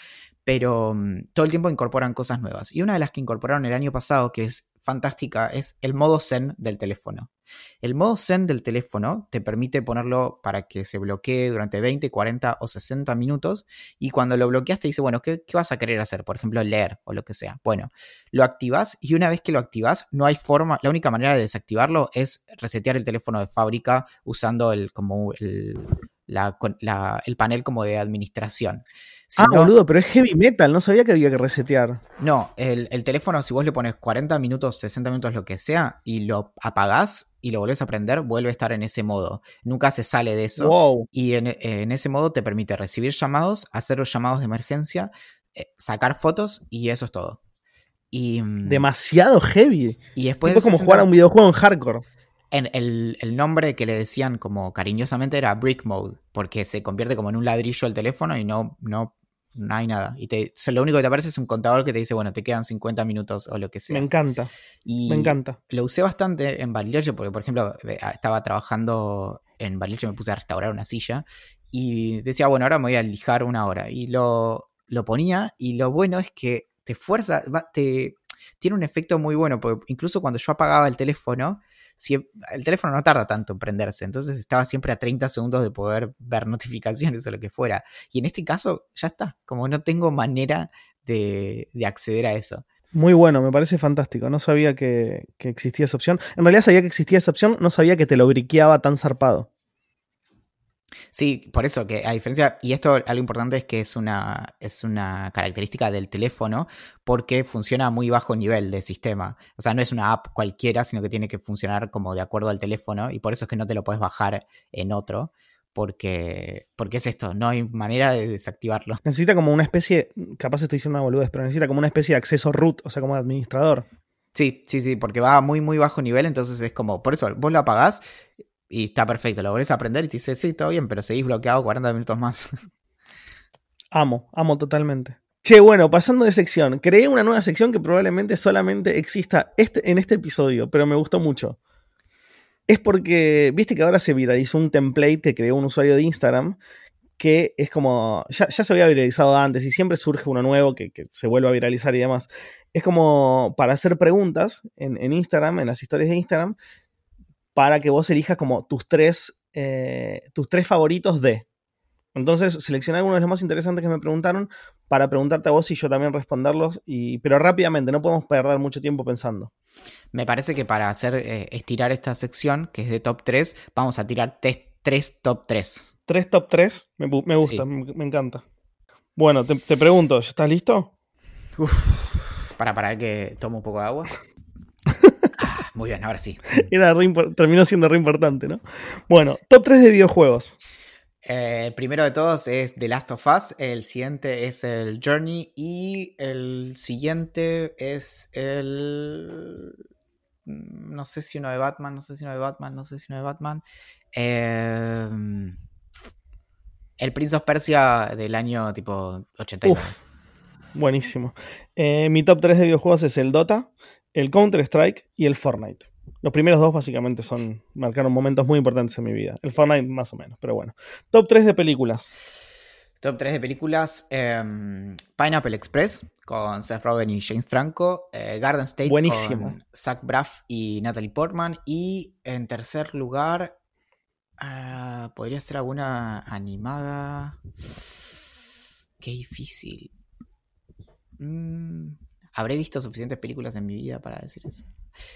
pero mm, todo el tiempo incorporan cosas nuevas. Y una de las que incorporaron el año pasado, que es fantástica, es el modo Zen del teléfono. El modo Zen del teléfono te permite ponerlo para que se bloquee durante 20, 40 o 60 minutos y cuando lo bloqueas te dice, bueno, ¿qué, vas a querer hacer? Por ejemplo, leer o lo que sea. Bueno, lo activas y una vez que lo activas, no hay forma, la única manera de desactivarlo es resetear el teléfono de fábrica usando el, como el, el panel como de administración. ah, boludo, pero es heavy metal, no sabía que había que resetear. No, el, teléfono, si vos le pones 40 minutos, 60 minutos, lo que sea, y lo apagás y lo volvés a prender, vuelve a estar en ese modo. Nunca se sale de eso. Y en, ese modo te permite recibir llamados, hacer los llamados de emergencia, eh, sacar fotos y eso es todo. Y, mm, Demasiado heavy. Y después. Es como jugar a un videojuego en hardcore el, nombre que le decían como cariñosamente era Brick Mode, porque se convierte como en un ladrillo el teléfono y no, no, no hay nada. Y te, lo único que te aparece es un contador que te dice, bueno, te quedan 50 minutos o lo que sea. Me encanta. me encanta. Lo usé bastante en Bariloche, porque por ejemplo estaba trabajando en Bariloche, me puse a restaurar una silla y decía, bueno, ahora me voy a lijar una hora. Y lo, lo ponía y lo bueno es que te fuerza, te, tiene un efecto muy bueno, porque incluso cuando yo apagaba el teléfono, el teléfono no tarda tanto en prenderse, entonces estaba siempre a 30 segundos de poder ver notificaciones o lo que fuera. Y en este caso ya está, como no tengo manera de, acceder a eso. Muy bueno, me parece fantástico. No sabía que, que, existía esa opción. En realidad sabía que existía esa opción, no sabía que te lo briqueaba tan zarpado. Sí, por eso que a diferencia, y esto algo importante es que es una, es una característica del teléfono porque funciona a muy bajo nivel de sistema. O sea, no es una app cualquiera, sino que tiene que funcionar como de acuerdo al teléfono y por eso es que no te lo puedes bajar en otro. Porque, porque es esto, no hay manera de desactivarlo. Necesita como una especie, capaz estoy diciendo una boludez, pero necesita como una especie de acceso root, o sea, como administrador. Sí, sí, sí, porque va a muy, muy bajo nivel, entonces es como, por eso vos lo apagás y está perfecto, lo volvés a aprender y te dice, sí, todo bien, pero seguís bloqueado 40 minutos más. Amo, amo totalmente. Che, bueno, pasando de sección, creé una nueva sección que probablemente solamente exista este, en este episodio, pero me gustó mucho. Es porque, viste que ahora se viralizó un template que creó un usuario de Instagram que es como, ya, se había viralizado antes y siempre surge uno nuevo que, se vuelve a viralizar y demás. Es como para hacer preguntas en, en Instagram, en las historias de Instagram, para que vos elijas como tus tres, eh, tus tres favoritos de. Entonces seleccioné algunos de los más interesantes que me preguntaron para preguntarte a vos y yo también responderlos, y, pero rápidamente, no podemos perder mucho tiempo pensando. Me parece que para hacer eh, estirar esta sección, que es de top 3, vamos a tirar tres top 3. ¿Tres top 3? Me, gusta, me, encanta. Bueno, te, pregunto, ¿estás listo? para, para que tomo un poco de agua. Muy bien, ahora sí. terminó siendo re importante, ¿no? Bueno, top 3 de videojuegos. Eh, el primero de todos es The Last of Us, el siguiente es el Journey y el siguiente es el... Mm, no sé si uno de Batman, no sé si uno de Batman, no sé si uno de Batman. Em, el Prince of Persia del año tipo 89. buenísimo. Eh, mi top 3 de videojuegos es el Dota, el Counter-Strike y el Fortnite. Los primeros dos básicamente son marcaron momentos muy importantes en mi vida. El Fortnite más o menos, pero bueno. Top 3 de películas. Top 3 de películas. Em, Pineapple Express con Seth Rogen y James Franco. Eh, Garden State Buenísimo. con Zach Braff y Natalie Portman. Y en tercer lugar, ah, podría ser alguna animada. Qué difícil. Mm, ¿Habré visto suficientes películas en mi vida para decir eso?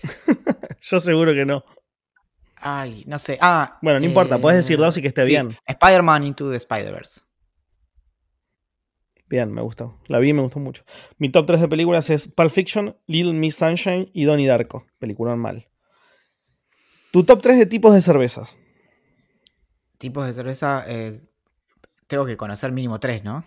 Yo seguro que no. Ay, no sé. Ah, Bueno, no importa, puedes decir dos y que esté sí, bien. Spider-Man Into the Spider-Verse. Bien, me gustó. La vi y me gustó mucho. Mi top 3 de películas es Pulp Fiction, Little Miss Sunshine y Donnie Darko. Película mal. Tu top 3 de tipos de cervezas. Tipos de cerveza. eh, tengo que conocer mínimo tres, ¿no?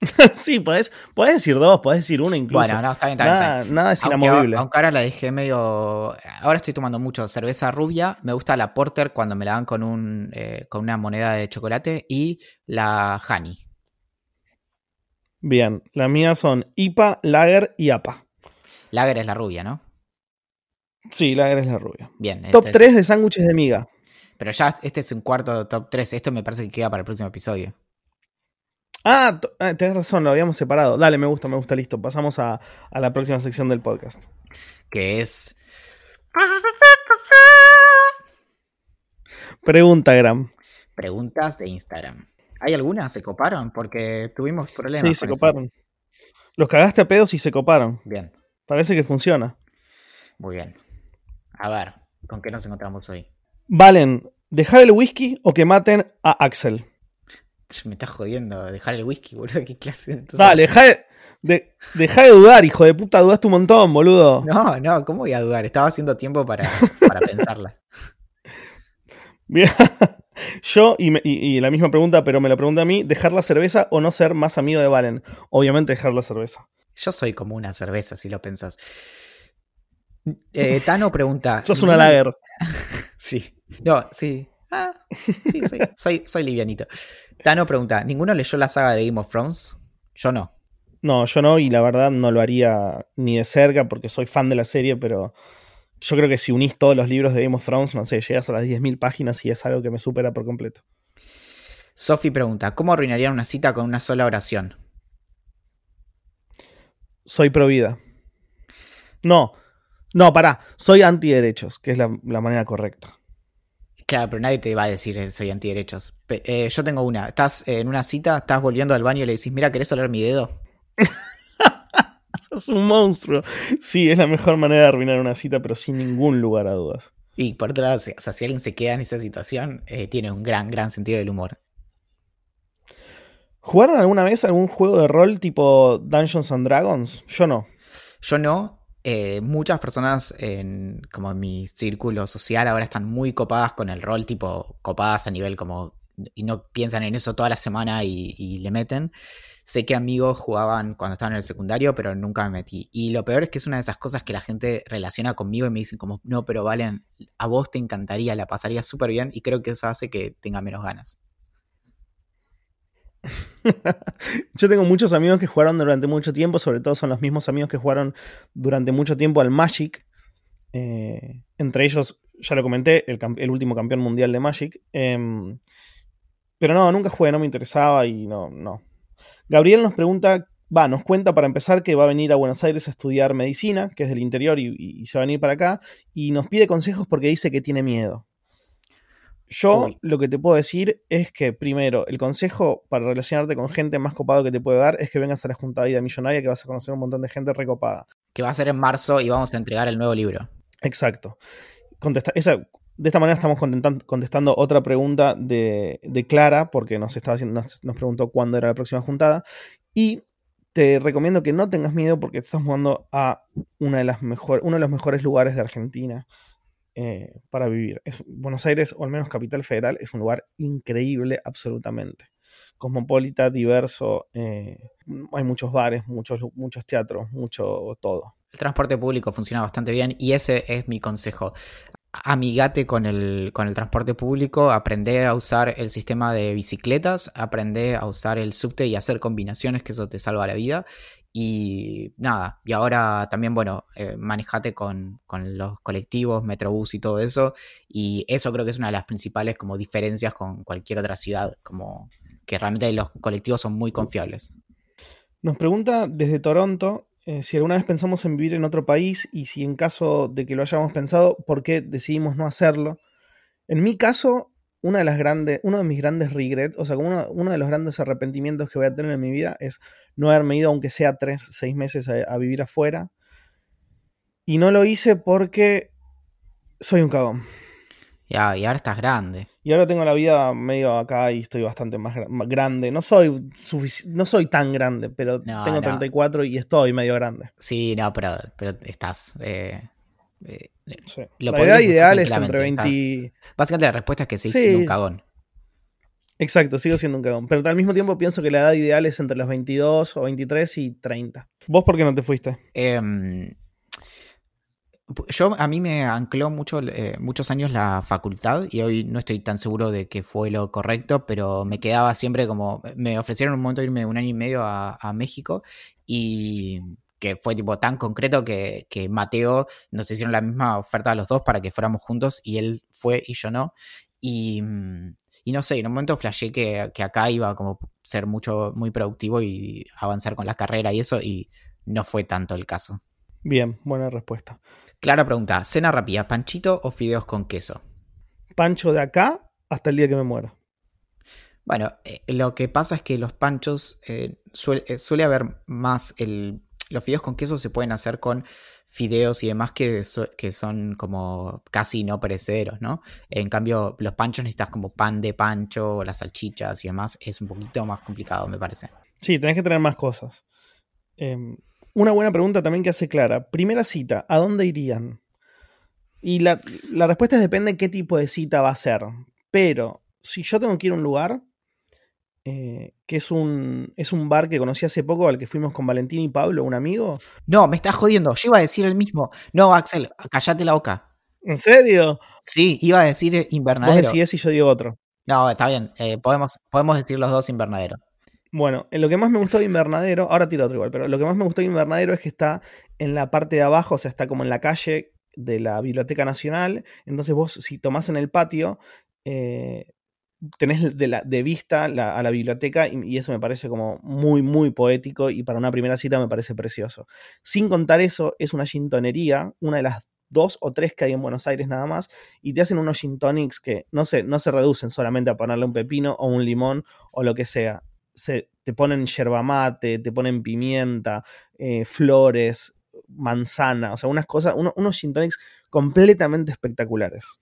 sí, podés, podés decir dos, podés decir una incluso. Bueno, no, está bien, está bien, nada, es Aunque, inamovible. aunque ahora la dejé medio. Ahora estoy tomando mucho cerveza rubia. Me gusta la Porter cuando me la dan con, un, eh, con una moneda de chocolate. Y la Honey. Bien, las mías son IPA, Lager y APA. Lager es la rubia, ¿no? Sí, Lager es la rubia. Bien. Top este es- 3 de sándwiches de miga. Pero ya este es un cuarto top 3. Esto me parece que queda para el próximo episodio. Ah, ah, tenés razón, lo habíamos separado. Dale, me gusta, me gusta, listo. Pasamos a, a la próxima sección del podcast. Que es. Pregunta, Gram. Preguntas de Instagram. ¿Hay algunas? ¿Se coparon? Porque tuvimos problemas. Sí, se eso. coparon. Los cagaste a pedos y se coparon. Bien, Parece que funciona. muy bien. A ver, ¿con qué nos encontramos hoy? Valen, ¿dejar el whisky o que maten a Axel? Me estás jodiendo dejar el whisky, boludo. ¿Qué clase? Entonces- Dale, deja de, de- deja de dudar, hijo de puta. Dudaste un montón, boludo. No, no, ¿cómo voy a dudar? Estaba haciendo tiempo para, para pensarla. Mira, yo, y, me- y- y la misma pregunta, pero me la pregunta a mí, ¿dejar la cerveza o no ser más amigo de Valen? Obviamente dejar la cerveza. Yo soy como una cerveza, si lo pensás. Eh, Tano pregunta. Sos una ¿ninguno- lager. Sí. No, sí. Ah, sí. Soy, soy livianito. Tano pregunta: ¿Ninguno leyó la saga de Game of Thrones? Yo no. No, yo no, y la verdad no lo haría ni de cerca porque soy fan de la serie, pero yo creo que si unís todos los libros de Game of Thrones, no sé, llegas a las 10.000 páginas y es algo que me supera por completo. Sophie pregunta: ¿Cómo arruinarían una cita con una sola oración? Soy pro vida. No, no, pará, soy antiderechos, que es la, la manera correcta. Claro, pero nadie te va a decir eh, soy antiderechos. Eh, yo tengo una. Estás en una cita, estás volviendo al baño y le decís, mira, ¿querés oler mi dedo? Sos un monstruo. Sí, es la mejor manera de arruinar una cita, pero sin ningún lugar a dudas. Y por otro lado, si- o sea, si alguien se queda en esa situación, eh, tiene un gran, gran sentido del humor. ¿Jugaron alguna vez algún juego de rol tipo Dungeons and Dragons? Yo no. Yo no. Eh, muchas personas en como en mi círculo social ahora están muy copadas con el rol, tipo copadas a nivel como y no piensan en eso toda la semana y, le meten. Sé que amigos jugaban cuando estaban en el secundario, pero nunca me metí. Y lo peor es que es una de esas cosas que la gente relaciona conmigo y me dicen como, no, pero Valen, a vos te encantaría, la pasaría súper bien y creo que eso hace que tenga menos ganas. Yo tengo muchos amigos que jugaron durante mucho tiempo, sobre todo son los mismos amigos que jugaron durante mucho tiempo al Magic. Eh, entre ellos, ya lo comenté, el, último campeón mundial de Magic. Em, pero no, nunca jugué, no me interesaba y no, no. Gabriel nos pregunta, va, nos cuenta para empezar que va a venir a Buenos Aires a estudiar medicina, que es del interior y- y se va a venir para acá, y nos pide consejos porque dice que tiene miedo. Yo Uy. lo que te puedo decir es que, primero, el consejo para relacionarte con gente más copado que te puede dar es que vengas a la Junta de Vida Millonaria, que vas a conocer un montón de gente recopada. Que va a ser en marzo y vamos a entregar el nuevo libro. Exacto. Contesta- esa- de esta manera estamos contestando otra pregunta de, de Clara, porque nos, estaba haciendo, nos, nos preguntó cuándo era la próxima juntada. Y te recomiendo que no tengas miedo porque te estás mudando a una de las mejor, uno de los mejores lugares de Argentina eh, para vivir. Buenos Aires, o al menos Capital Federal, es un lugar increíble absolutamente. Cosmopolita, diverso, eh, hay muchos bares, muchos, muchos teatros, mucho todo. El transporte público funciona bastante bien y ese es mi consejo. Amigate con el, con el transporte público, aprende a usar el sistema de bicicletas, aprende a usar el subte y hacer combinaciones, que eso te salva la vida. Y nada, y ahora también, bueno, eh, manejate con, con los colectivos, Metrobús y todo eso. Y eso creo que es una de las principales como diferencias con cualquier otra ciudad, como que realmente los colectivos son muy confiables. Nos pregunta desde Toronto eh, si alguna vez pensamos en vivir en otro país y si en caso de que lo hayamos pensado, ¿por qué decidimos no hacerlo? En mi caso, una de las grandes, uno de mis grandes regrets, o sea, como uno, uno de los grandes arrepentimientos que voy a tener en mi vida es no haberme ido, aunque sea tres, seis meses a, a vivir afuera. Y no lo hice porque Soy un cagón. Ya, y ahora estás grande. Y ahora tengo la vida medio acá y estoy bastante más, gra- más grande. No soy no soy tan grande, pero No, tengo no. 34 y estoy medio grande. Sí, no, pero, pero estás. eh, eh, Sí. Lo la edad ideal es entre tranquilamente, 20. básicamente la respuesta es que sí, siendo un cagón. Exacto, sigo siendo un cagón. Pero al mismo tiempo pienso que la edad ideal es entre los 22 o 23 y 30. ¿Vos por qué no te fuiste? Em, yo a mí me ancló mucho, eh, muchos años la facultad y hoy no estoy tan seguro de que fue lo correcto, pero me quedaba siempre como, me ofrecieron un momento de irme un año y medio a, a México y que fue tipo tan concreto que, que Mateo nos hicieron la misma oferta a los dos para que fuéramos juntos y él fue y yo no. Y, mm, y no sé, en un momento flashé que, que acá iba a como ser mucho, muy productivo y avanzar con la carrera y eso y no fue tanto el caso. Bien, buena respuesta. Clara pregunta, ¿cena rápida, panchito o fideos con queso? Pancho de acá hasta el día que me muera. Bueno, eh, lo que pasa es que los panchos eh, eh, suele haber más el... Los fideos con queso se pueden hacer con fideos y demás que, que son como casi no perecederos, ¿no? En cambio, los panchos necesitas como pan de pancho, las salchichas y demás. Es un poquito más complicado, me parece. Sí, tenés que tener más cosas. Eh, una buena pregunta también que hace Clara. Primera cita, ¿a dónde irían? Y la, la respuesta es depende de qué tipo de cita va a ser. Pero si yo tengo que ir a un lugar, eh, que es un, es un bar que conocí hace poco, al que fuimos con Valentín y Pablo, un amigo. No, me estás jodiendo. Yo iba a decir el mismo. No, Axel, callate la boca. ¿En serio? Sí, iba a decir Vos invernadero. decís y yo digo otro. No, está bien. eh, podemos, podemos decir los dos invernadero. Bueno, en lo que más me gustó de Invernadero, ahora tiro otro igual, pero lo que más me gustó de Invernadero es que está en la parte de abajo, o sea, está como en la calle de la Biblioteca Nacional. Entonces vos, si tomás en el patio, eh, tenés de, vista a la biblioteca y, eso me parece como muy, muy poético y para una primera cita me parece precioso. Sin contar eso, es una gintonería, una de las dos o tres que hay en Buenos Aires nada más, y te hacen unos gin tonics que no se, no se reducen solamente a ponerle un pepino o un limón o lo que sea. Se, te ponen yerba mate, te ponen pimienta, eh, flores, manzana, o sea, unas cosas, uno- unos gin tonics completamente espectaculares.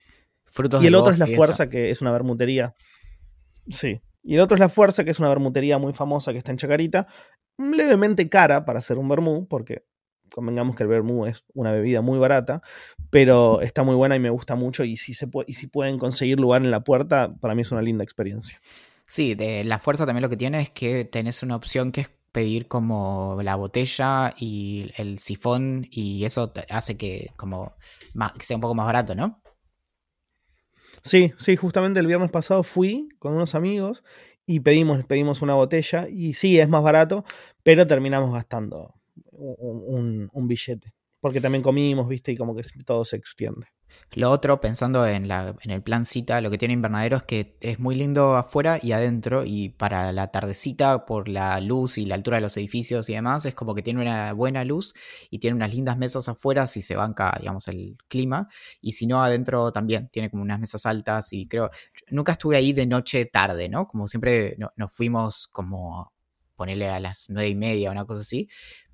Frutos Y el otro es la fuerza, que es una bermutería. Sí. Y el otro es la fuerza, que es una bermutería muy famosa que está en Chacarita, levemente cara para hacer un vermú, porque convengamos que el vermú es una bebida muy barata, pero está muy buena y me gusta mucho. Y si, se puede, y si pueden conseguir lugar en la puerta, para mí es una linda experiencia. Sí, de la fuerza también lo que tiene es que tenés una opción que es pedir como la botella y el sifón y eso hace que como más- que sea un poco más barato, ¿no? Sí, sí, justamente el viernes pasado fui con unos amigos y pedimos, pedimos una botella y sí, es más barato, pero terminamos gastando un, un- un billete. Porque también comimos, viste, y como que todo se extiende. Lo otro, pensando en, la, en el plan cita, lo que tiene invernadero es que es muy lindo afuera y adentro y para la tardecita por la luz y la altura de los edificios y demás es como que tiene una buena luz y tiene unas lindas mesas afuera si se banca, digamos, el clima y si no adentro también tiene como unas mesas altas y creo, nunca estuve ahí de noche tarde, ¿no? Como siempre no- nos fuimos como ponerle a las nueve y media una cosa así,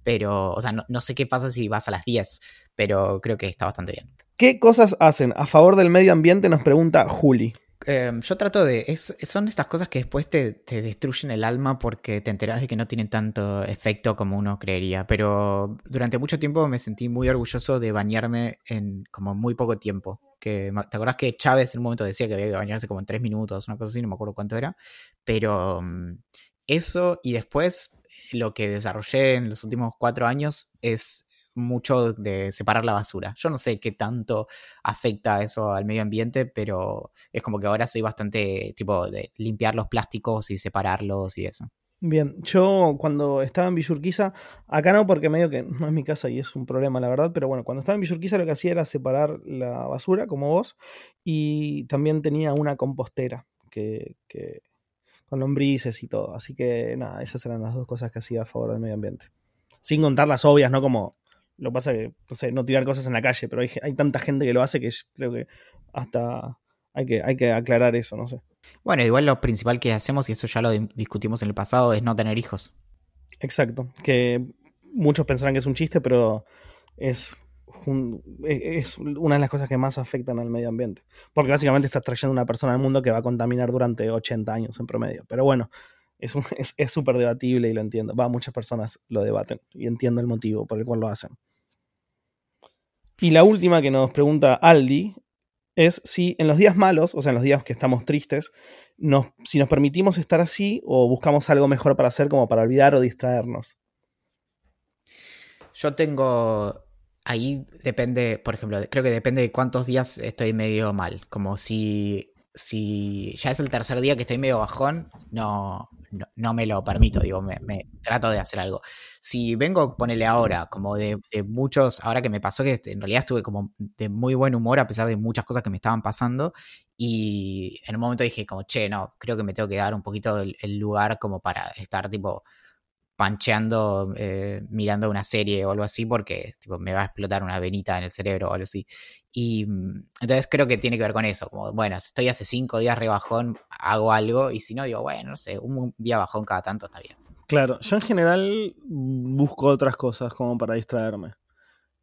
pero, o sea, no, no sé qué pasa si vas a las 10, pero creo que está bastante bien. ¿Qué cosas hacen a favor del medio ambiente? Nos pregunta Juli. Eh, yo trato de. son estas cosas que después te, te destruyen el alma porque te enteras de que no tienen tanto efecto como uno creería. Pero durante mucho tiempo me sentí muy orgulloso de bañarme en como muy poco tiempo. ¿Te acuerdas que Chávez en un momento decía que había que bañarse como en tres minutos, una cosa así, no me acuerdo cuánto era? Pero mm, eso y después lo que desarrollé en los últimos cuatro años es mucho de separar la basura. Yo no sé qué tanto afecta eso al medio ambiente, pero es como que ahora soy bastante tipo de limpiar los plásticos y separarlos y eso. Bien, yo cuando estaba en Villurquiza, acá no porque medio que no es mi casa y es un problema la verdad, pero bueno, cuando estaba en Villurquiza lo que hacía era separar la basura, como vos, y también tenía una compostera que, que- con lombrices y todo. Así que nada, esas eran las dos cosas que hacía a favor del medio ambiente. Sin contar las obvias, ¿no? Como lo que pasa que, no sé, no tirar cosas en la calle, pero hay, hay tanta gente que lo hace que creo que hasta hay que, hay que aclarar eso, no sé. Bueno, igual lo principal que hacemos, y esto ya lo di- discutimos en el pasado, es no tener hijos. Exacto, que muchos pensarán que es un chiste, pero es es una de las cosas que más afectan al medio ambiente. Porque básicamente estás trayendo una persona al mundo que va a contaminar durante 80 años en promedio. Pero bueno, es súper debatible y lo entiendo. Va, muchas personas lo debaten y entiendo el motivo por el cual lo hacen. Y la última que nos pregunta Aldi es si en los días malos, o sea, en los días que estamos tristes, si nos permitimos estar así o buscamos algo mejor para hacer como para olvidar o distraernos. Yo tengo ahí depende, por ejemplo, creo que depende de cuántos días estoy medio mal. Como si, si ya es el tercer día que estoy medio bajón, no, no, me lo permito, digo, me, trato de hacer algo. Si vengo, ponele ahora, como de, muchos, ahora que me pasó que en realidad estuve como de muy buen humor a pesar de muchas cosas que me estaban pasando y en un momento dije como, che, no, creo que me tengo que dar un poquito el lugar como para estar tipo pancheando, eh, mirando una serie o algo así, porque me va a explotar una venita en el cerebro o algo así. Y mm, entonces creo que tiene que ver con eso, como, bueno, estoy hace cinco días rebajón, hago algo, y si no, digo, bueno, no sé, un día bajón cada tanto está bien. Claro, yo en general busco otras cosas como para distraerme.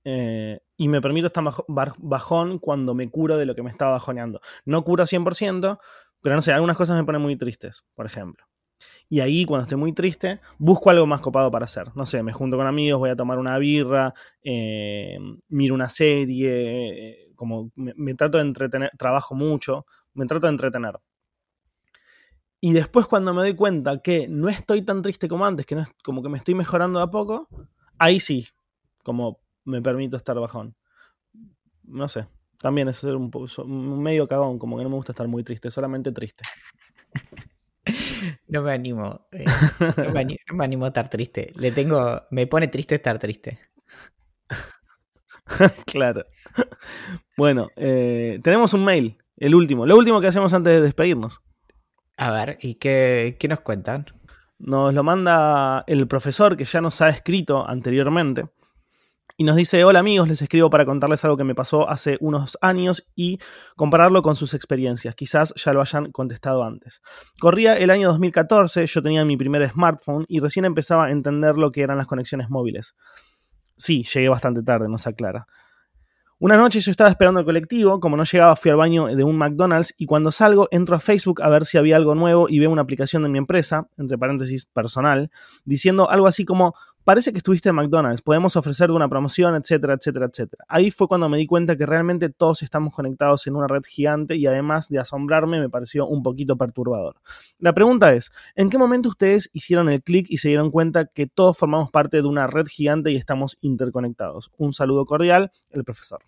Eh, y me permito estar bajón cuando me curo de lo que me está bajoneando. No curo 100%, pero no sé, algunas cosas me ponen muy tristes, por ejemplo. Y ahí, cuando estoy muy triste, busco algo más copado para hacer. No sé, me junto con amigos, voy a tomar una birra, eh, miro una serie, eh, como me, trato de entretener, trabajo mucho, me trato de entretener. Y después cuando me doy cuenta que no estoy tan triste como antes, que no como que me estoy mejorando a poco, ahí sí, como me permito estar bajón. No sé, también es ser un, un medio cagón, como que no me gusta estar muy triste, solamente triste. No me animo. Eh, no, me animo, a estar triste. Le tengo. Me pone triste estar triste. claro. Bueno, eh, tenemos un mail. El último. Lo último que hacemos antes de despedirnos. A ver, ¿y qué, qué nos cuentan? Nos lo manda el profesor que ya nos ha escrito anteriormente y nos dice, hola amigos, les escribo para contarles algo que me pasó hace unos años y compararlo con sus experiencias. Quizás ya lo hayan contestado antes. Corría el año 2014, yo tenía mi primer smartphone y recién empezaba a entender lo que eran las conexiones móviles. Sí, llegué bastante tarde, nos aclara. Una noche yo estaba esperando el colectivo, como no llegaba fui al baño de un McDonald's y cuando salgo entro a Facebook a ver si había algo nuevo y veo una aplicación de mi empresa, entre paréntesis personal, diciendo algo así como parece que estuviste en McDonald's, podemos ofrecerte una promoción, etcétera, etcétera, etcétera. Ahí fue cuando me di cuenta que realmente todos estamos conectados en una red gigante y además de asombrarme me pareció un poquito perturbador. La pregunta es, ¿en qué momento ustedes hicieron el clic y se dieron cuenta que todos formamos parte de una red gigante y estamos interconectados? Un saludo cordial, el profesor.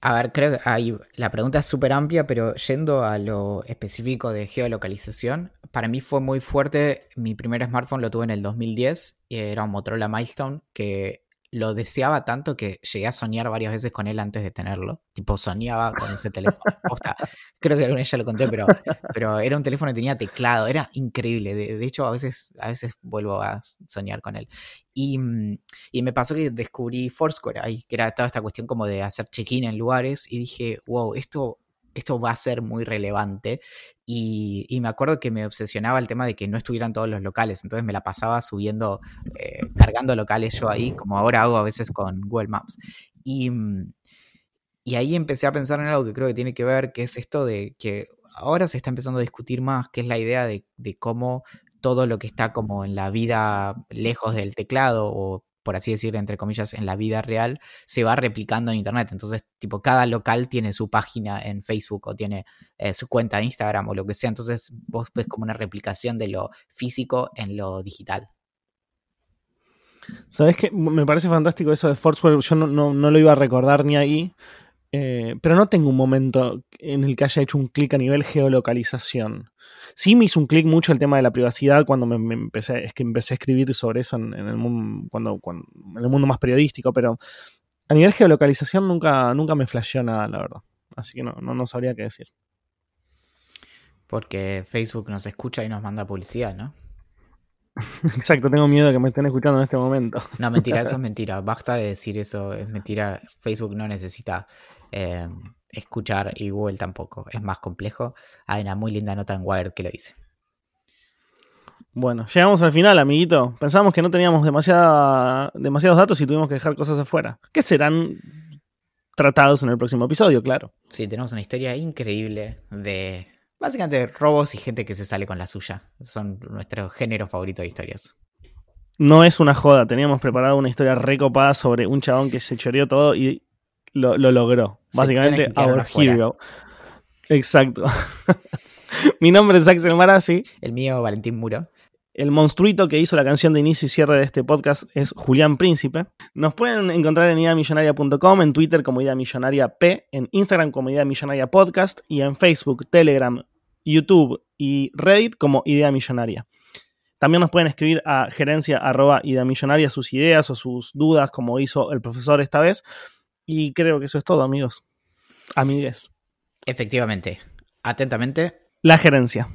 A ver, creo que hay, la pregunta es súper amplia, pero yendo a lo específico de geolocalización, para mí fue muy fuerte. Mi primer smartphone lo tuve en el 2010 y era un Motorola Milestone que lo deseaba tanto que llegué a soñar varias veces con él antes de tenerlo. Tipo, soñaba con ese teléfono. creo que alguna vez ya lo conté, pero, pero era un teléfono que tenía teclado. Era increíble. De, hecho, a veces, a veces vuelvo a soñar con él. Y, mm, y me pasó que descubrí Foursquare ahí, que era toda esta cuestión como de hacer check-in en lugares. Y dije, wow, esto esto va a ser muy relevante. Y, me acuerdo que me obsesionaba el tema de que no estuvieran todos los locales, entonces me la pasaba subiendo, eh, cargando locales yo ahí, como ahora hago a veces con Google Maps. Y, mm, y ahí empecé a pensar en algo que creo que tiene que ver, que es esto de que ahora se está empezando a discutir más, que es la idea de, de cómo todo lo que está como en la vida lejos del teclado o por así decir, entre comillas, en la vida real, se va replicando en Internet. Entonces, tipo, cada local tiene su página en Facebook o tiene eh, su cuenta de Instagram o lo que sea. Entonces, vos ves como una replicación de lo físico en lo digital. ¿Sabes qué? Me parece fantástico eso de Foursquare. Yo no, no lo iba a recordar ni ahí. Eh, pero no tengo un momento en el que haya hecho un clic a nivel geolocalización. Sí me hizo un clic mucho el tema de la privacidad cuando me, empecé, es que empecé a escribir sobre eso en, el mundo, cuando, en el mundo más periodístico, pero a nivel geolocalización nunca, nunca me flasheó nada, la verdad. Así que no, no, no sabría qué decir. Porque Facebook nos escucha y nos manda publicidad, ¿no? Exacto, tengo miedo de que me estén escuchando en este momento. No, mentira, eso es mentira. Basta de decir eso, es mentira. Facebook no necesita eh, escuchar y Google tampoco. Es más complejo. Hay una muy linda nota en Wired que lo dice. Bueno, llegamos al final, amiguito. Pensamos que no teníamos demasiada, demasiados datos y tuvimos que dejar cosas afuera. ¿Qué serán tratados en el próximo episodio, claro. Sí, tenemos una historia increíble de básicamente robos y gente que se sale con la suya. Son nuestro género favorito de historias. No es una joda, teníamos preparado una historia recopada sobre un chabón que se choreó todo y lo, logró. Básicamente, our hero. Exacto. Mi nombre es Axel Marazzi. El mío, Valentín Muro. El monstruito que hizo la canción de inicio y cierre de este podcast es Julián Príncipe. Nos pueden encontrar en ideamillonaria.com, en Twitter como Idea Millonaria P, en Instagram como Idea Millonaria Podcast y en Facebook, Telegram, YouTube y Reddit como Idea Millonaria. También nos pueden escribir a gerencia arroba millonaria sus ideas o sus dudas, como hizo el profesor esta vez. Y creo que eso es todo, amigos. Amigues. Efectivamente. Atentamente. La gerencia.